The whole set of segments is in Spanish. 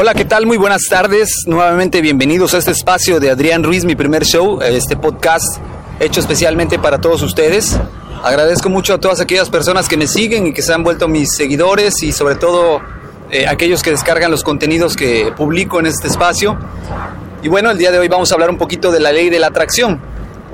Hola, ¿qué tal? Muy buenas tardes. Nuevamente bienvenidos a este espacio de Adrián Ruiz, mi primer show, este podcast hecho especialmente para todos ustedes. Agradezco mucho a todas aquellas personas que me siguen y que se han vuelto mis seguidores y sobre todo eh, aquellos que descargan los contenidos que publico en este espacio. Y bueno, el día de hoy vamos a hablar un poquito de la ley de la atracción.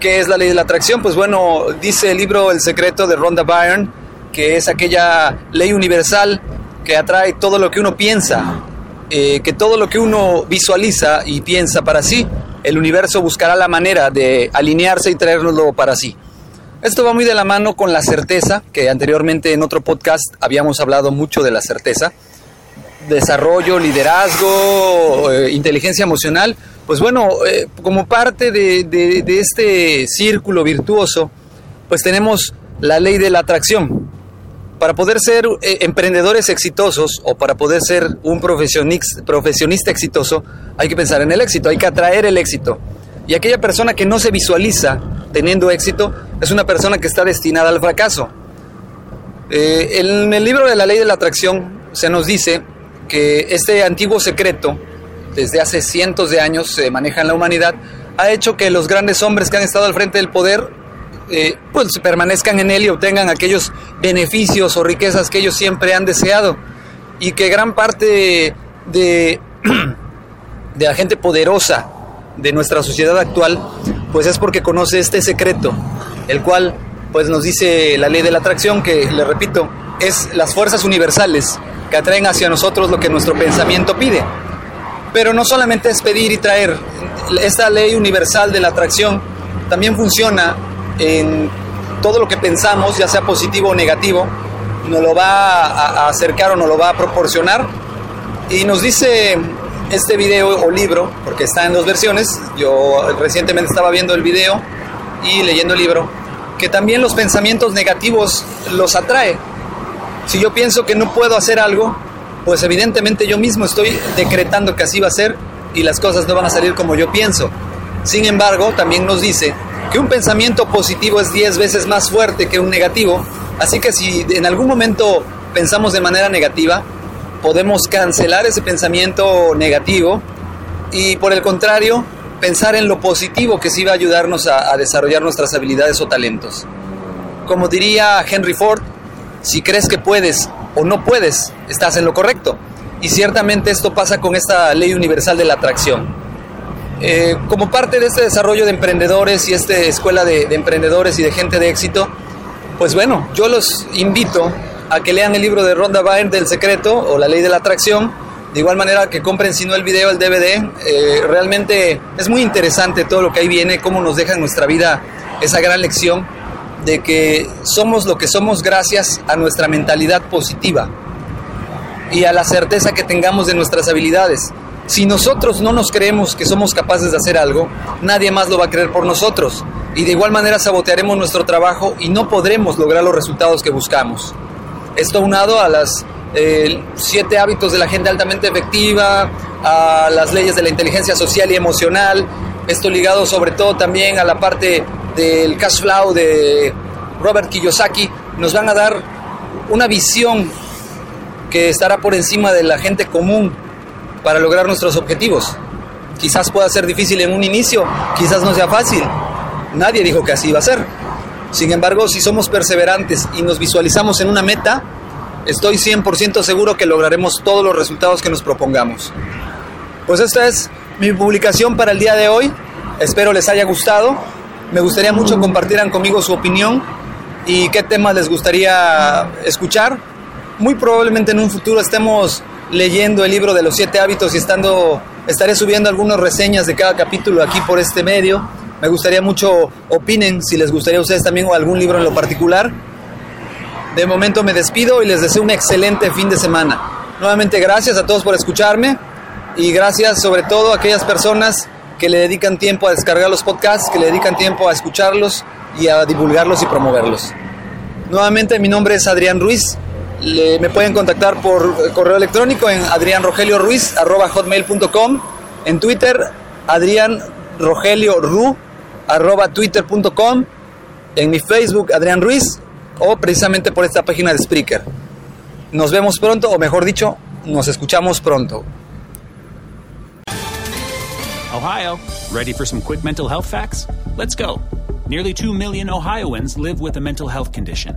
¿Qué es la ley de la atracción? Pues bueno, dice el libro El secreto de Rhonda Byrne, que es aquella ley universal que atrae todo lo que uno piensa, eh, que todo lo que uno visualiza y piensa para sí, el universo buscará la manera de alinearse y traernoslo para sí. Esto va muy de la mano con la certeza, que anteriormente en otro podcast habíamos hablado mucho de la certeza. Desarrollo, liderazgo, eh, inteligencia emocional. Pues bueno, eh, como parte de, de este círculo virtuoso, pues tenemos la ley de la atracción, para poder ser eh, emprendedores exitosos o para poder ser un profesionista exitoso, hay que pensar en el éxito, hay que atraer el éxito. Y aquella persona que no se visualiza teniendo éxito es una persona que está destinada al fracaso. Eh, en el libro de la ley de la atracción se nos dice que este antiguo secreto, desde hace cientos de años se maneja en la humanidad, ha hecho que los grandes hombres que han estado al frente del poder eh, pues permanezcan en él y obtengan aquellos beneficios o riquezas que ellos siempre han deseado. Y que gran parte de, de la gente poderosa de nuestra sociedad actual pues es porque conoce este secreto el cual pues nos dice la ley de la atracción que le repito es las fuerzas universales que atraen hacia nosotros lo que nuestro pensamiento pide. Pero no solamente es pedir y traer. Esta ley universal de la atracción también funciona en todo lo que pensamos, ya sea positivo o negativo, nos lo va a acercar o nos lo va a proporcionar. Y nos dice este video o libro, porque está en dos versiones, yo recientemente estaba viendo el video y leyendo el libro, que también los pensamientos negativos los atrae. Si yo pienso que no puedo hacer algo, pues evidentemente yo mismo estoy decretando que así va a ser y las cosas no van a salir como yo pienso. Sin embargo, también nos dice que un pensamiento positivo es 10 veces más fuerte que un negativo, así que si en algún momento pensamos de manera negativa, podemos cancelar ese pensamiento negativo y por el contrario, pensar en lo positivo que sí va a ayudarnos a, desarrollar nuestras habilidades o talentos. Como diría Henry Ford, si crees que puedes o no puedes, estás en lo correcto. Y ciertamente esto pasa con esta ley universal de la atracción. Eh, como parte de este desarrollo de emprendedores y esta escuela de, emprendedores y de gente de éxito, pues bueno, yo los invito a que lean el libro de Ronda Byrne del secreto o la ley de la atracción. De igual manera que compren si no el video, el DVD. Eh, realmente es muy interesante todo lo que ahí viene, cómo nos deja en nuestra vida esa gran lección de que somos lo que somos gracias a nuestra mentalidad positiva y a la certeza que tengamos de nuestras habilidades. Si nosotros no nos creemos que somos capaces de hacer algo, nadie más lo va a creer por nosotros. Y de igual manera sabotearemos nuestro trabajo y no podremos lograr los resultados que buscamos. Esto unado a las eh, siete hábitos de la gente altamente efectiva, a las leyes de la inteligencia social y emocional, esto ligado sobre todo también a la parte del cash flow de Robert Kiyosaki, nos van a dar una visión que estará por encima de la gente común para lograr nuestros objetivos. Quizás pueda ser difícil en un inicio, quizás no sea fácil. Nadie dijo que así iba a ser. Sin embargo, si somos perseverantes y nos visualizamos en una meta, estoy 100% seguro que lograremos todos los resultados que nos propongamos. Pues esta es mi publicación para el día de hoy. Espero les haya gustado. Me gustaría mucho compartieran conmigo su opinión y qué temas les gustaría escuchar. Muy probablemente en un futuro estemos leyendo el libro de los siete hábitos y estando, estaré subiendo algunas reseñas de cada capítulo aquí por este medio. Me gustaría mucho opinen si les gustaría a ustedes también o algún libro en lo particular. De momento me despido y les deseo un excelente fin de semana. Nuevamente gracias a todos por escucharme y gracias sobre todo a aquellas personas que le dedican tiempo a descargar los podcasts, que le dedican tiempo a escucharlos y a divulgarlos y promoverlos. Nuevamente mi nombre es Adrián Ruiz. Me pueden contactar por correo electrónico en adrianrogelioruiz.com, en Twitter Adrián Rogelio Ru, arroba twitter.com, en mi Facebook Adrián Ruiz o precisamente por esta página de Spreaker. Nos vemos pronto, o mejor dicho, nos escuchamos pronto. Ohio, ready for some quick mental health facts? Let's go. Nearly 2 million Ohioans live with a mental health condition.